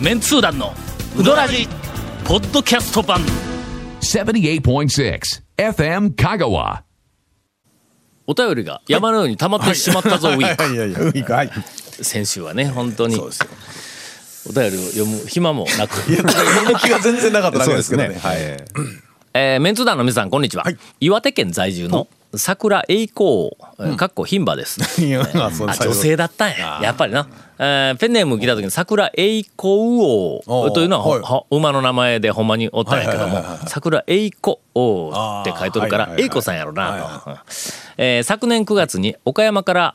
メンツー団のウドラジポッドキャスト版。78.6 FM Kagawa. お便りが山のように溜まってしまったぞウィーク。い。やい。や、ウィーク、はい。先週はね本当に。そうですよ。お便りを読む暇もなく。読む気が全然なかっただけですけどね。はい。えーメンツ団の皆さんこんにちは、はい。岩手県在住の桜栄光、えーかっこ牝馬です、あ女性だったんや。やっぱりな、えーペンネーム聞いた時に桜栄光王おうというのは、馬の名前でほんまにおったんやけども桜栄光王って書いとるから栄子さんやろなと、うんえー昨年9月に岡山から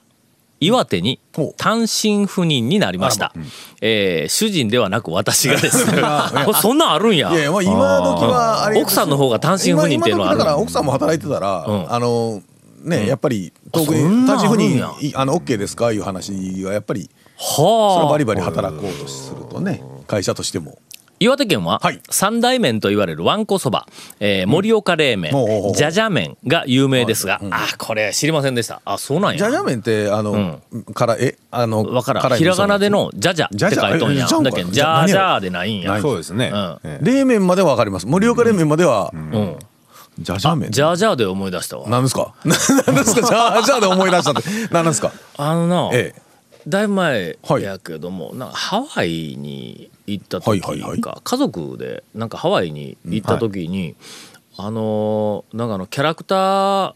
岩手に単身赴任になりました、えー主人ではなく私がです。そんなんあるんや。いやいや、まあ、今時は。奥さんの方が単身赴任っていうのはある。だから、奥さんも働いてたら、ん。あの。ね、やっぱり、遠くに単身赴任、いあの、オッケーですか？いう話は、やっぱり。それはあ。はバリバリ働こうとするとね、会社としても。岩手県ははい。三大麺と言われるわんこそば、えー盛岡冷麺、じゃじゃ麺が有名ですが、あこれ知りませんでした。あそうなんや。じゃじゃ麺って、あの、から、え、あの。わからひらがなでのじゃじゃって書いとんやじゃじゃえだけどじじゃゃじゃでないんや。そうですね。うん。え冷麺まではわかります。盛岡冷麺までは、うん。じゃじゃ麺？じゃじゃで思い出したわ。何ですか？何ですか？じゃあ、じゃあで思い出したって。何ですか？あのな、ええ。だいぶ前はい。やけども、なんかハワイに行った時か、はいはいはい。家族でなんかハワイに行った時に、あのーなんかあのキャラクター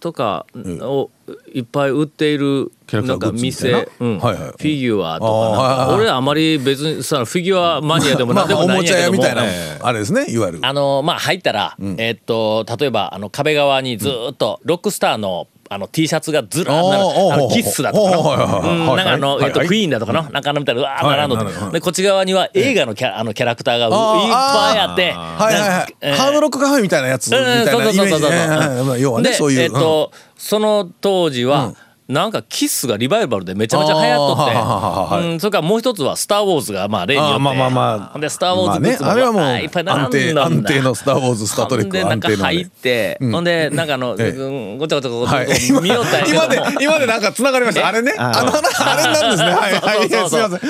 とかをいっぱい売っているなんか店、うん。はいはい。フィギュアとか俺あまり別にさフィギュアマニアでも まあ、何でもないんやけども、屋みたいなええ、あれですね、いわゆる。あのまあ入ったら、えっと例えばあの壁側にずーっとロックスターのあの T シャツがずらーあのキッスだとかの。なんかあの、えっとクイーンだとかの。なんかあのみたいなうわーはい並んどでこっち側には映画のキャあのキャラクターがういっぱいあって。ハードロックカフェみたいなやつみたいなイメージね。そういう、えっと、その当時は、なんかキスがリバイバルでめちゃめちゃ流行っとって、うん、それからもう一つは「スター・ウォーズ」がまあ例によってまあまあまあ。で「スター・ウォーズ」グッズもまあねあれはもういっぱい並ん安定だんだ安定のスター・ウォーズスター・トレックで安定のあれ中入って、ほんでなんかあの、ええ。うんごちゃごちゃごちゃ見よった今で今でなんか繋がりました。あれね。あのあれなんですね。はい。はい。すみません。あー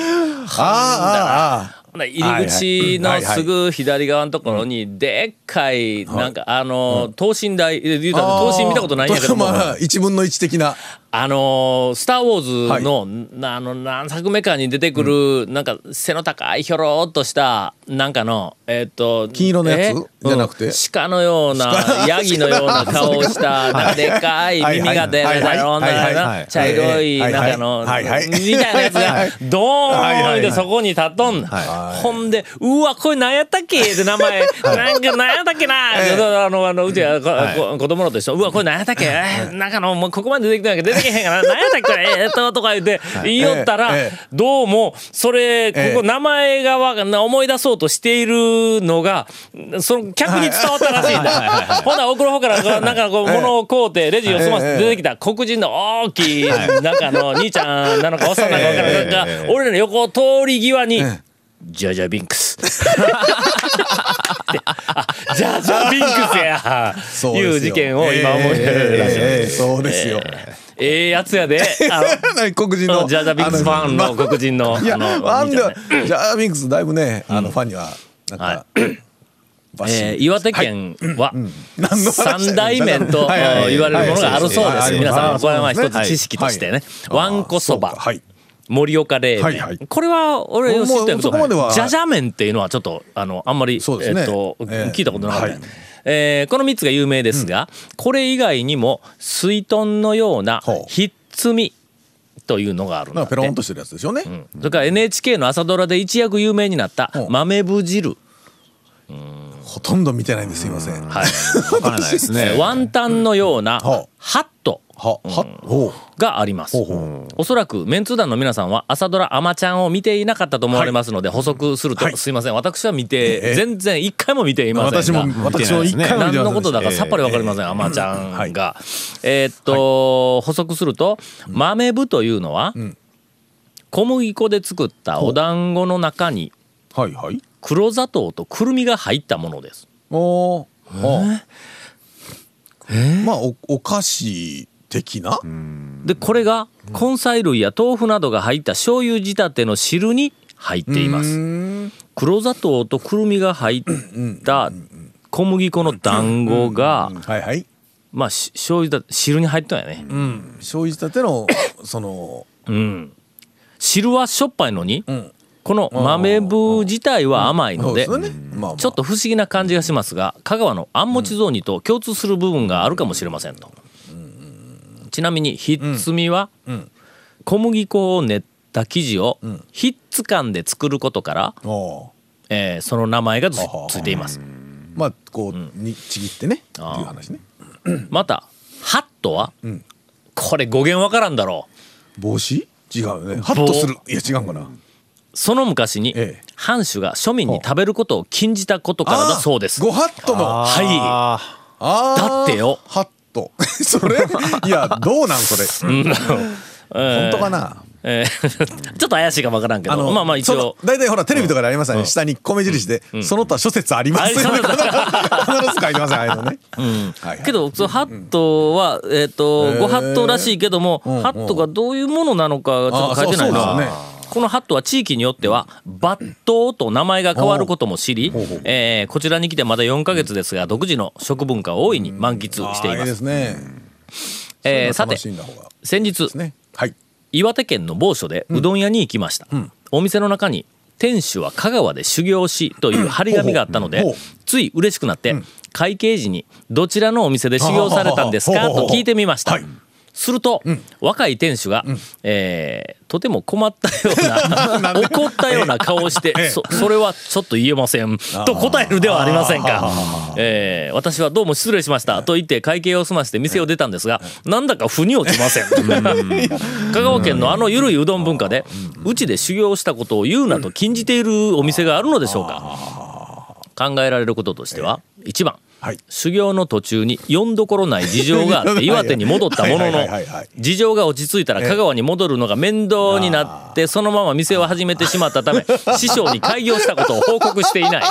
あーあほな入り口のすぐ左側のところにでっかいなんかあの等身大言うた等身見たことないんやけども。まあ一分の一的なあのースター・ウォーズの,、なあの何作目かに出てくる、なんか背の高いひょろっとしたなんかのえっ、と金色のやつえ？じゃなくて。うん。鹿のようなヤギのような顔をした なんかでっかい耳が出るはいはい。なはい茶色いのはいはい。みたいなやつがドーンってそこに立っとんほんでうわこれ何やったっけ？って名前。なんか何やったっけな？あのあのうちは子供のと一緒。うわこれ何やったっけ？えーなんかのもうここまで出てきたんやけど出てけへんから何やったっけえーっととか言って言いよったらええどうもそれこええこ名前がわ思い出そうとしているのがその客に伝わったらしいんだ。ほな奥の方からなんかこう物を買うてレジを済ませて出てきた黒人の大きいなんかあの兄ちゃんなのかおっさんなのか分からんが俺らの横を通り際にジャジャビンクス。あジャジャビンクスやいう事件を今思い出るらしい。ええええそうですよ。ええやつやで。あの黒人の？ジャジャビンクスファンの黒人のいや、あのあんで兄ちゃんね。ジャービンクスだいぶね、あのファンにはなんか、えー岩手県は三大麺と言われるものがあるそうです。皆さんこれは一つ知識としてね。はい。わんこそば。盛岡冷麺。これは俺知ってるけど、じゃじゃ麺っていうのはちょっとあのあんまりえっとええ聞いたことなかったはい。えーこの3つが有名ですが、これ以外にも水豚のようなひっつみというのがあるんだペロンとしてるやつですよね。それから NHK の朝ドラで一躍有名になった豆腐汁、ほとんど見てないんです。すいません。は、はい。わからないですね。ワンタンのようなハットがあります。おそらくメンツー団の皆さんは朝ドラ「あまちゃん」を見ていなかったと思われますので補足すると、はい。すいません。私は見て、ええ全然一回も見ていません。が私も、私も一回何のことだかさっぱりわかりません、あまちゃん。が。えーっと、補足すると豆腐というのは、小麦粉で作ったお団子の中に。黒砂糖とくるみが入ったものです。おー？まあ、お、お菓子的な？でこれが根菜類や豆腐などが入った醤油仕立ての汁に入っています。黒砂糖とくるみが入った小麦粉の団子がはいはい。まあし醤油だ汁に入ったんやね。醤油仕立てのそのうん。汁はしょっぱいのにん。この豆腐自体は甘いのでそうですよね。まあまあ。ちょっと不思議な感じがしますが香川のあんもち雑煮と共通する部分があるかもしれませんと。ちなみにひっつみは小麦粉を練った生地をひっつかんで作ることから、えーその名前がついています。まあこうにちぎってねっていう話ね。またハットは、これ語源わからんだろう。帽子？違うよね。ハッとする。いや違うかな。その昔にええ。藩主が庶民に食べることを禁じたことからだそうです。ごハットの。はい。だってよ。ハット それいやどうなんそれ。本当かな？えー ちょっと怪しいかもわからんけど、まあまあ一応。大体ほらテレビとかでありますよね。下に米印でその他諸説ありますよね。あ必ず書いてますよああいうのね。はいはい。けどそのハットは、えっ、ーごハットらしいけども、ん。ハットがどういうものなのかちょっと書いてないな。ねこのハットは地域によっては抜刀と名前が変わることも知りえーこちらに来てまだ4ヶ月ですが独自の食文化を大いに満喫しています。ですね。えーさて先日はい。岩手県の某所でうどん屋に行きました、お店の中に店主は香川で修行しという張り紙があったのでつい嬉しくなって会計時にどちらのお店で修行されたんですか？と聞いてみました。はいすると、若い店主が、えーとても困ったような 怒ったような顔をして、ええ。そそれはちょっと言えません。と答えるではありませんか、えー私はどうも失礼しました。と言って会計を済ませて店を出たんですが、なんだか腑に落ちません。香川県のあのゆるいうどん文化でうちで修行したことを言うなと禁じているお店があるのでしょうか。考えられることとしては1番はい。修行の途中に読んどころない事情があって 岩手に戻ったものの事情が落ち着いたら香川に戻るのが面倒になってそのまま店を始めてしまったため 師匠に開業したことを報告していない。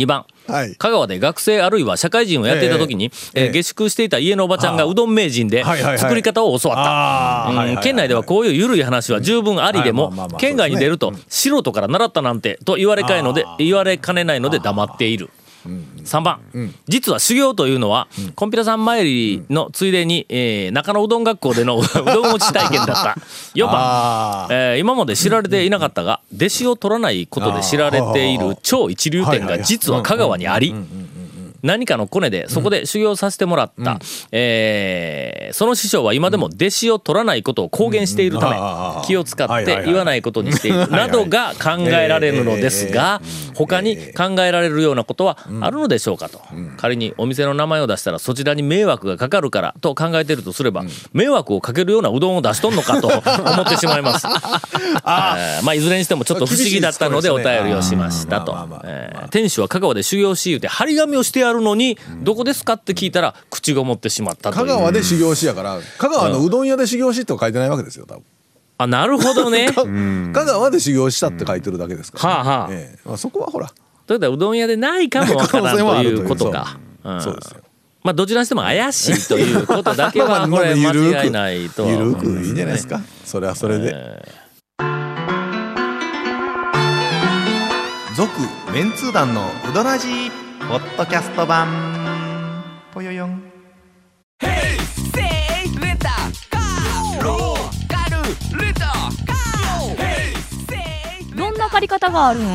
2番はい。香川で学生あるいは社会人をやっていた時に、ええ。えー下宿していた家のおばちゃんがうどん名人で作り方を教わった。県内ではこういう緩い話は十分ありでも県外に出ると素人から習ったなんてと言われので言われかねないので黙っている。3番、実は修行というのは、コンピラさん参りのついでに、えー中野うどん学校での うどん落ち体験だった。4番。えー今まで知られていなかったが弟子を取らないことで知られている超一流店が実は香川にあり何かのコネでそこで修行させてもらった、えーその師匠は今でも弟子を取らないことを公言しているたうん。気を使って言わないことにしている。などが考えられるのですが他に考えられるようなことはあるのでしょうかと。仮にお店の名前を出したらそちらに迷惑がかかるからと考えているとすれば迷惑をかけるようなうどんを出しとんのかと思ってしまいます。えーまあいずれにしてもちょっと不思議だったのでお便りをしましたと。店主は香川で修行し言うて張り紙をしてあるのにどこですかって聞いたら口ごもってしまったと香川で修行しやから香川のうどん屋で修行しとは書いてないわけですよ多分。あなるほどね。香川で修行したって書いてるだけですから、はあはあ。ええ。まあ、そこはほら。というどん屋でないかもわからんという。ことか。そう。うん。そうですよ。まあどちらにしても怪しいということだけは これ間違いないと。はゆるくいいんじゃないですか？それはそれで。続メンツー団のウドラジーポッドキャスト版。ぽよよん。どんな借り方があるん？ウ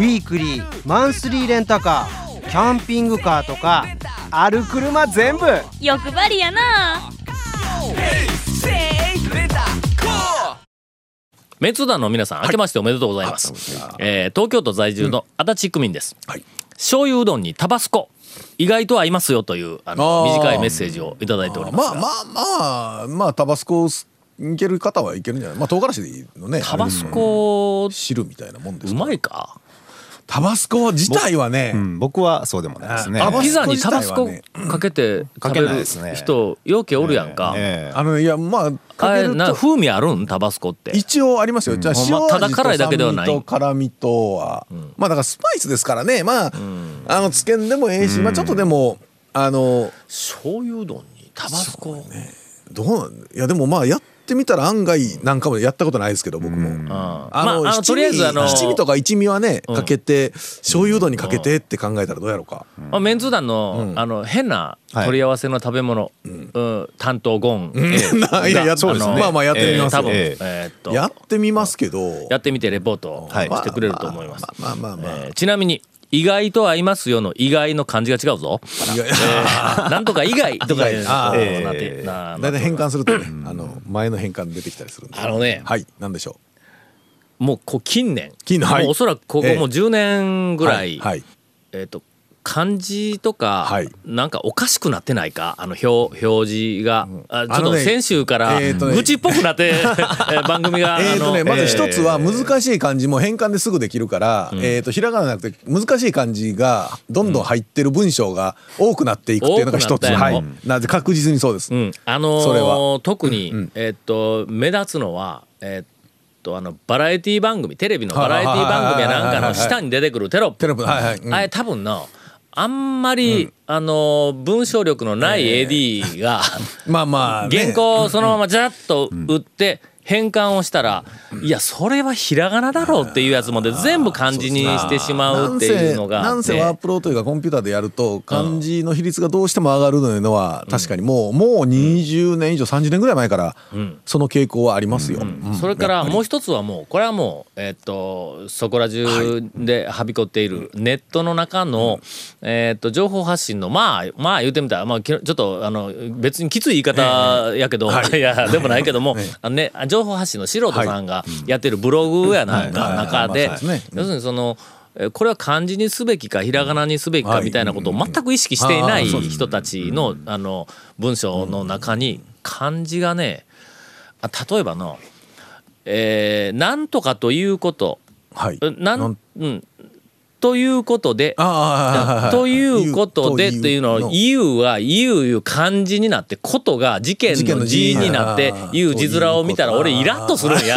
ィークリーマンスリーレンタカーキャンピングカーとかある車全部。欲張りやな。メンツー団の皆さん、明けましておめでとうございます。えー東京都在住の足立区民です。はい醤油うどんにタバスコ、意外と合いますよというあの短いメッセージをいただいておりますが。まあまあまあまあタバスコいける方はいけるんじゃない？まあ唐辛子でいいのね。タバスコ、汁みたいなもんですうまいか？タバスコ自体はね、うん、僕はそうでもないですね。あピザにタバスコかけてかけ食べるないですね。人、よけおるやんか。ええ。あのいやまあかけると風味あるんタバスコって。一応ありますよ。じゃあ塩味とまただ辛いだけではない。酸味と辛みとは、まあだからスパイスですからね。まあ、あのつけんでもええし、まあちょっとでもあの醤油うどんにタバスコ。どうなんいやでもまあやってってみたら案外なんかもやったことないですけど僕も。ああの、まあ、あの七とりあえずあの味七味とか一味はねかけて醤油うどんにかけてって考えたらどうやろうか。まあ、メンツー団の,、あの変な取り合わせの食べ物、うん。担当ゴン、ええ。いややそうですね。まあまあやってみます多分、ええ。ーっと。やってみますけど。やってみてレポートはいしてくれると思います。まあまあまあまあ。えーちなみに意外と合いますよの意外の漢字が違うぞ。なんとか以外とかい う。あーこうなって。なだいたい変換するとね、あの前の変換出てきたりするんで。あのね。はい、なんでしょもうこう近年。近年はい。もうおそらくここええもう10年う。ぐらい、はい。はい。えっ、と漢字とか、はい。なんかおかしくなってないか？あの表表示が、あちょっと先週からえーとね愚痴っぽくなって、えー番組が、えーとね、まず一つは難しい漢字も変換ですぐできるから、えーとひらがななくて難しい漢字がどんどん入ってる文章が多くなっていくっていうのが一つ、はい、なぜ確実にそうです。うん、あのそれー特に、えーっと目立つのはえーっとあのバラエティ番組テレビのバラエティ番組やなんかの下に出てくるテロップ。テロップ。はいはい。うん。あれ多分のあんまり、あのー文章力のない AD が、まあまあ、ね、原稿をそのままジャッと打って変換をしたら、いやそれはひらがなだろうっていうやつまで全部漢字にしてしまうっていうのがなんせワープロというかコンピューターでやると漢字の比率がどうしても上がるというのは確かにもうもう20年以上30年ぐらい前からその傾向はありますよ。うん。それからもう一つはもうこれはもうえっとそこら中ではびこっているネットの中のえっと情報発信のまあまあ言うてみたらまあきちょっとあの別にきつい言い方やけどい。やでもないけども ね情報発信の素人さんがやってるブログやなんか中で要するにそのえこれは漢字にすべきかひらがなにすべきかみたいなことを全く意識していない人たちのあの文章の中に漢字がねあ例えばのえーなんとかということ。はい。なんうんということでということでっていうのをの「言う」は「言う」いう漢字になって「こと」が事件の字になって言う字面を見たら俺イラッとするんや。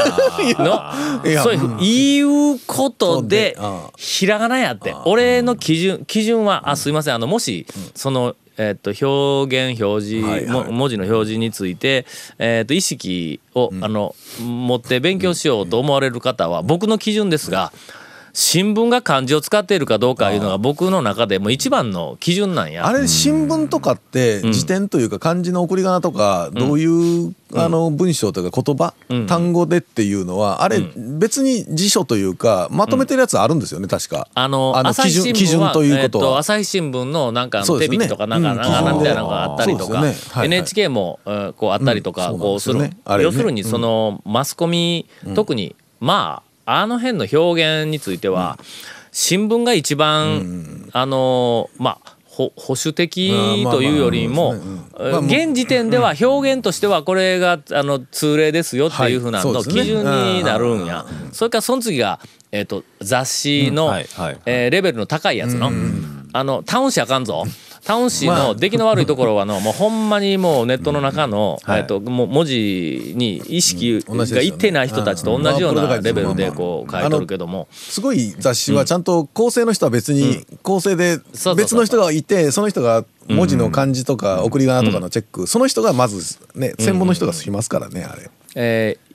の。そういううん。言うことであひらがなやって。俺の基準基準はあすいません。あのもしそのえっと表現表示、はいはい。も文字の表示について、えっと意識を、あの持って勉強しようと思われる方は僕の基準ですが新聞が漢字を使っているかどうかいうのが僕の中でもう一番の基準なんや。あれ新聞とかって辞典というか漢字の送り仮名とかどういうあの文章というか言葉ん。単語でっていうのはあれ別に辞書というかまとめてるやつあるんですよね確か。あの朝基準基日新聞は準ということえっとは。朝日新聞のなんかそうですよね。手引きとかなんかみたいなのがあったりとか NHK もえーこうあったりとかうん。こうする。要するにそのマスコミ特にまああの辺の表現については新聞が一番あのまあほ保守的というよりも現時点では表現としてはこれがあの通例ですよっていうふうなの基準になるんや。それからその次がえっと雑誌のえーレベルの高いやつの、あのタウン誌あかんぞタウン誌の出来の悪いところはの もうほんまにもうネットの中の、はい。えっともう文字に意識がいってない人たちと同じよううんなレベルでまあこう書いとるけども。すごい雑誌はちゃんと構成の人は別に構成で別の人がいてその人が文字の漢字とか送り仮名とかのチェック。その人がまずね専門の人がしますからねあれ。えー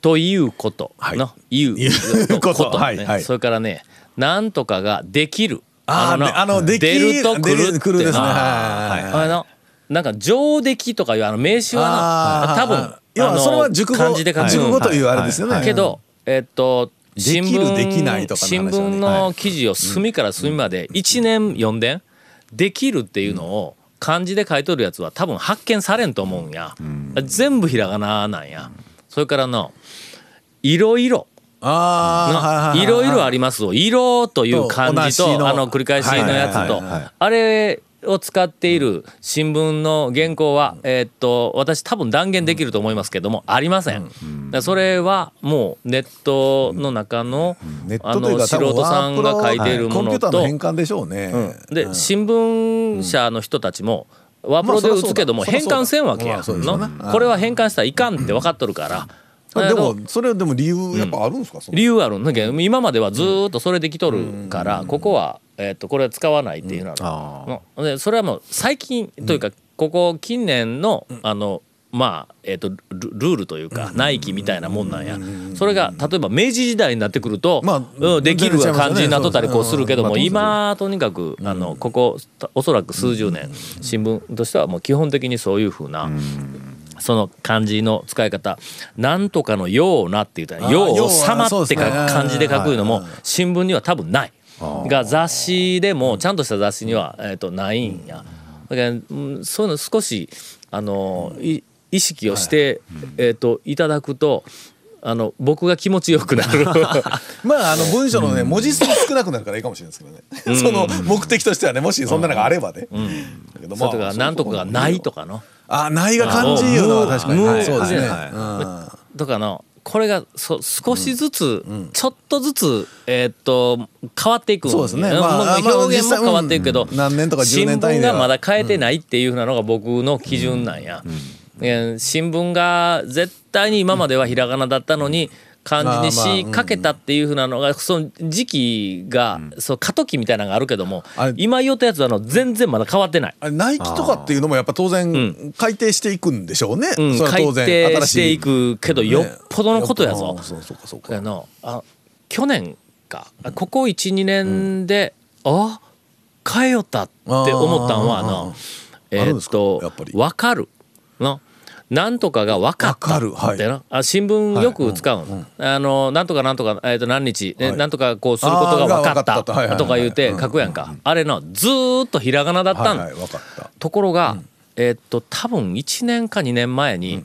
ということはい。の、言 ういうこと。ねはいはい。それからねなんとかができるあーのであの出ると来るって。ですね。あのなんか上出来とかいうあの名詞は多分要はそれは熟語漢字で書く熟語というあれですよね。けど、えっと新聞できないとかの新聞の記事を隅から隅まで1年読んでんできるっていうのを漢字で書いとるやつは多分発見されんと思うんや、全部ひらがななんや。それからのいろいろああいろいろありますを色という漢字とあの繰り返しのやつと。あれを使っている新聞の原稿は、えーっと私多分断言できると思いますけどもありません。それはもうネットの中のネッあの素人さんが書いているものコンピューターのと変換でしょうね。で新聞社の人たちもワープロで打つけども変換せんわけまやこれは変換したらいかんって分かっとるから。でもそれでも理由やっぱあるんですか？その理由ある。んだけど今まではずーっとそれできとるからここは、えっとこれは使わないっていうのは。ああるでそれはもう最近というかここ近年のあのまあえっ、とルルールというか内規みたいなもんなんや。それが例えば明治時代になってくると、まあうん、できる感じになっとったりこうするけども、今とにかくあのここおそらく数十年新聞としてはもう基本的にそういうふうな。その漢字の使い方「なんとかのような」って言ったら「あーよう様」って漢字で書くのも新聞には多分ない。が雑誌でもちゃんとした雑誌には、えー、とないんや。だから、うんそういうの少しあのい意識をして、えー、といただくとあの僕が気持ちよくなる。まああの文章のね文字数少なくなるからいいかもしれないですけどね、その目的としてはねもしそんなのがあればね、だけどそれとかなんとかがないとかのあないが漢字いうのは確かに。無はい。そうですね、無うん。とかのこれがそ少しずつ、ちょっとずつ、えーっと変わっていくんそうですね。んまあ表現も変わっていくけど、何年とか10新年単位聞では。がまだ変えてないっていうふうなのが僕の基準なんや。えー新聞が絶対に今まではひらがなだったのに漢字にしかけたっていうふうなのがその時期が、そう過渡期みたいなのがあるけども今言ったやつはあの全然まだ変わってない。あれナイキとかっていうのもやっぱ当然ん。改定していくんでしょうね、うん、それは当然改定新していくけど、ねよっぽどのことやぞ。あ。そうそうかそうか。あのあ去年か。ここ12年で、あ変えよったって思ったんはあのえーっと分かる。のなんとかが分かったわかる。はい。ってな。あ新聞よく使うん、あのなんとかなんとか、えーっと何日、えなんとかこうすることが分かったとか言うて書くやんか、あれのずーっとひらがなだったん、はいはい分かった。ところが、えーっと多分1年か2年前に、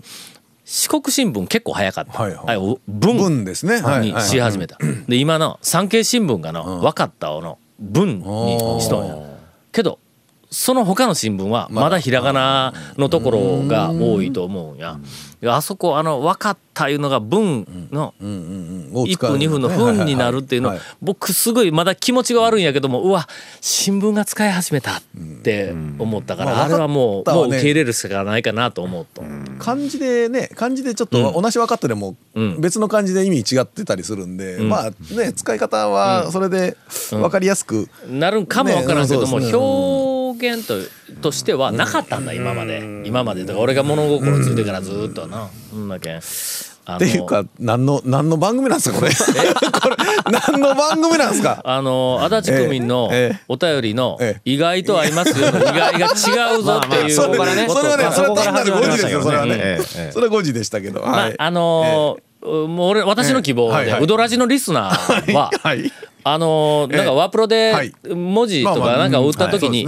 四国新聞結構早かった、はいはい。文。文ですね。はいにし始めた。で今の産経新聞がの分かったをの。文にしとんや。けどその他の新聞はまだ。ひらがなのところが多いと思うんや。あそこあの分かったいうのが文の1分2分の分になるっていうの。僕すごいまだ気持ちが悪いんやけどもうわ新聞が使い始めたって思ったからまああれはもうもう受け入れるしかないかなと思うと。漢字でね漢字でちょっと同じ分かってでもうん。別の漢字で意味違ってたりするんで、ん。まあね使い方はそれで分かりやすく、なるんかもわからんけども、表現ととしてはなかったんだ今まで。今まで。だから俺が物心ついてからずっとな。そんだけん。あのっていうか何の何の番組なんですかこれ？これ何の番組なんですか？あの足立区民のええ。お便りのええ。意外と合いますよの意外が違うぞっていう。それことそれはねまあそれは単なる誤字ですよそれはね。それは誤字でしたけど。はい。あのーもう俺私の希望でウドラジのリスナーははいあのーなんかワープロではい。文字とまあまあかなんかを打った時に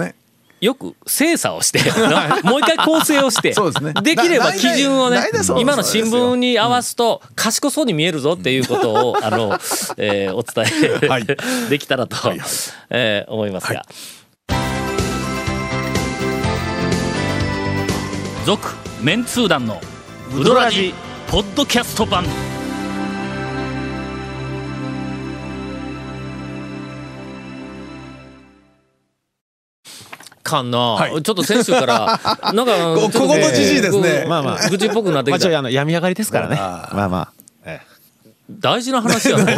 よく精査をして もう一回構成をしてできれば基準をね今の新聞に合わすと賢そうに見えるぞっていうことをあの、えーお伝え、はい。できたらと、えー思いますが。続、メンツー団のウドラジポッドキャスト版かんな、はい。ちょっと先週から なんかここのじじいですね。うんまあまあ。愚痴っぽくなってきた。まあちょいあの病み上がりですからね。あーまあまあ。え大事な話やね。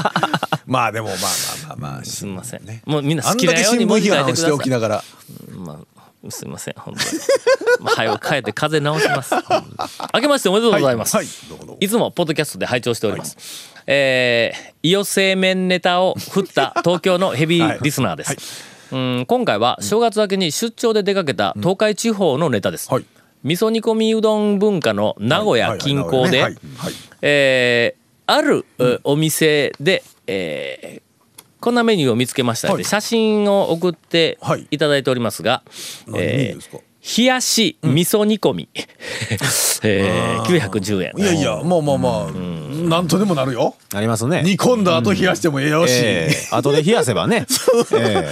まあでもまあまあまあまあ。すみません。もうみんなあ好きなように文字批書いてください。きながら。まあ、すみません、本当に。まあ、早く帰って風直します。明けましておめでとうございます。はいはいいつもポッドキャストで拝聴しております。えー、伊予製麺ネタを振った東京のヘビーリスナーです。うん今回は正月明けに出張で出かけた東海地方のネタです。はい。味噌煮込みうどん文化の名古屋近郊で、はい。はいはい。えーある、えお店で、えーこんなメニューを見つけましたので、はい。写真を送ってはい。いただいておりますが、何えですか？ー冷やし味噌煮込み、えー、910円。いやいやまあまあまあなんとでもなるよ。ありますね。煮込んだ後冷やしてもええよし。ええ後で冷やせばね。え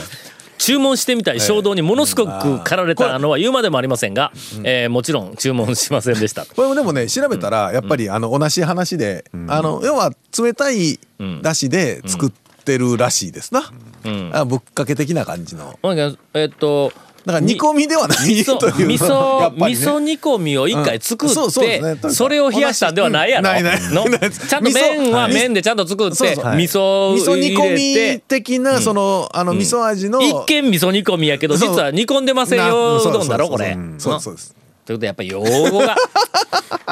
注文してみたい衝動にものすごく駆られたのは言うまでもありませんが、えーもちろん注文しませんでした。これ もでもね調べたらやっぱりあの同じ話であの要は冷たいだしで作ってるらしいですな。あぶっかけ的な感じの。えーっとだから煮込みではない味噌という。味や噌味噌煮込みを一回作ってそれを冷やしたんではないやろ。ないないのない。ちゃんと麺は麺でちゃんと作って味噌味噌煮込みて的なそのあの味噌味の一見味噌煮込みやけど実は煮込んでませんなようどんだろこれ。そうそうですということでやっぱり用語が。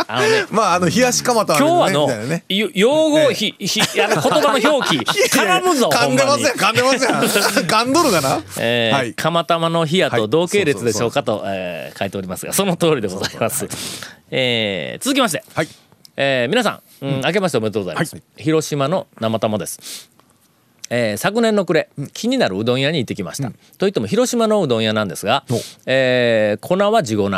あのねまああの冷やし蒲田今日はの用語ひひあの言葉の表記。絡むぞ噛んでますやん。噛んでますやん。噛んどるかな。えーはい。釜玉の冷やと同系列でしょうかと、えー書いておりますがその通りでございます、えー続きまして、はい。えー皆さん、うん、明けましておめでとうございます、広島の生玉ですえー昨年の暮れ、気になるうどん屋に行ってきました、といっても広島のうどん屋なんですが、えー粉は地粉、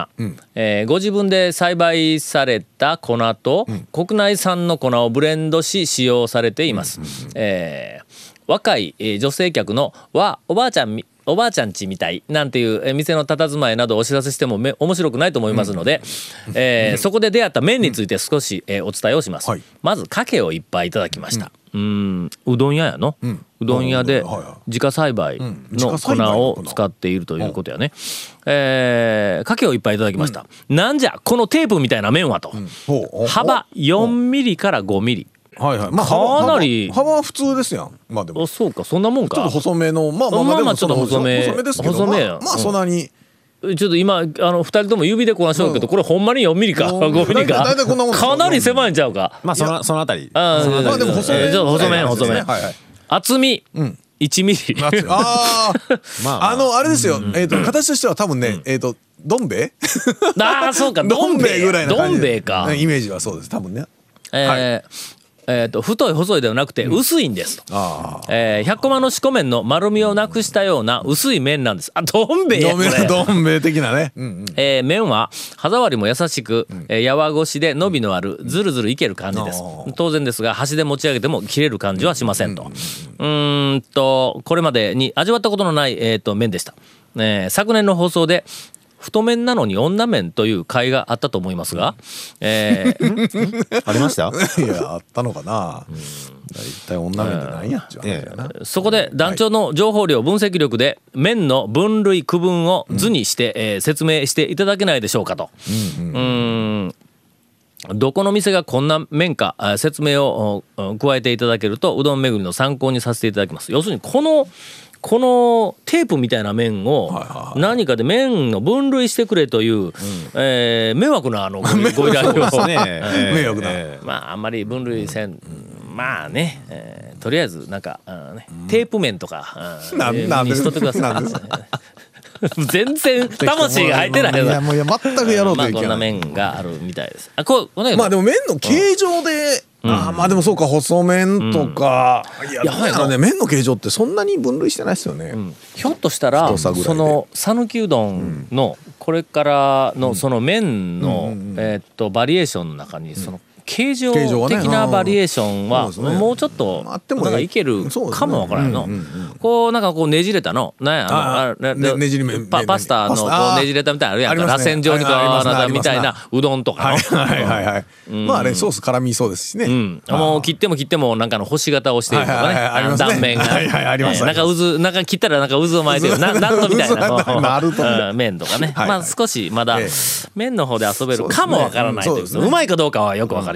えーご自分で栽培された粉と、国内産の粉をブレンドし使用されています、えー若い、えー女性客の「わおばあちゃんみおばあちゃんちみたいなんていうえー店の佇まいなどをお知らせしてもめ面白くないと思いますので、えーそこで出会った麺について少し、えーお伝えをします、はい。まずかけをいっぱいいただきました、うーん。うどん屋やの、うどん屋で自家栽培の粉粉を使っているということやね、えーかけをいっぱいいただきました、なんじゃこのテープみたいな麺はと、幅4ミリから5ミリはいはい。まあかなり。幅幅は普通ですやん。まあでも。あそうか。そんなもんか。ちょっと細めのまあまあまあまあでもちょっと細め。細めですけど細めや。まあまあそんなに。ちょっと今あの2人とも指でこなしょうけど、これほんまに4ミリかうん。5ミリか。大体こんなかなり狭いんちゃうか。まあそのそのあたり。あーまあでも細め。えーちょっと細め細め、はいはい。厚み、1ミリ。あ あまあ。あのあれですよ。えっと形としては多分ねえっとどん兵衛？ああそうか。どん兵衛ぐらいなど感じで。ん兵衛か、イメージはそうです。多分ね。えーえーと太い細いではなくて薄いんですと、ああえー、100コマの四股麺の丸みをなくしたような薄い麺なんです。あどん兵衛やどん兵衛的なね。うんうん。えー麺は歯触りも優しく、えーやわごしで伸びのあるずるずるいける感じです。あ当然ですが箸で持ち上げても切れる感じはしませんと。うーんとこれまでに味わったことのない、えー、と麺でした、えー昨年の放送で太麺なのに女麺という回があったと思いますが、えー ありました？いやあったのかな。大体女麺って何やっちゅう話やな。そこで団長の情報量分析力で麺の分類区分を図にして、えー説明していただけないでしょうかと。うーんどこの店がこんな麺かあ説明をお加えていただけるとうどん巡りの参考にさせていただきます。要するにこのこのテープみたいな麺を何かで麺を分類してくれという、えー迷惑なあのご ご依頼を。ね。えー迷惑な。えまああんまり分類せん、まあね、えーとりあえずなんか、ね、テープ面とか、うんにしとってください。全然魂が入ってないいよやもういや全くやろうまあこんなといけない面があるみたいです。あこうね、まあでも麺の形状で、ああまあでもそうか細麺とか、いやいやどうやろうね麺の形状ってそんなに分類してないですよね、ひょっとしたらその讃岐うどんのこれからのその麺の、えーっとバリエーションの中にその形状形状的なバリエーションはもうちょっとあってもなんかいけるかもわからんの。こうなんかこうねじれたの？なんやあのねねじりパパスタのこうねじれたみたいなのあるやんか螺旋状にこうなみたいなうどんとかの。はいはいはいはい、まああれソース絡みそうですしね、うん、もう切っても切ってもなんかの星型をしているとかね、断面が、はいはいありますえーなんか渦なんか切ったらなんか渦を巻いてる。な なんとみたいな麺とかね、はいはい。まあ少しまだええ。麺の方で遊べるかもわからないといううまいかどうかはよくわかり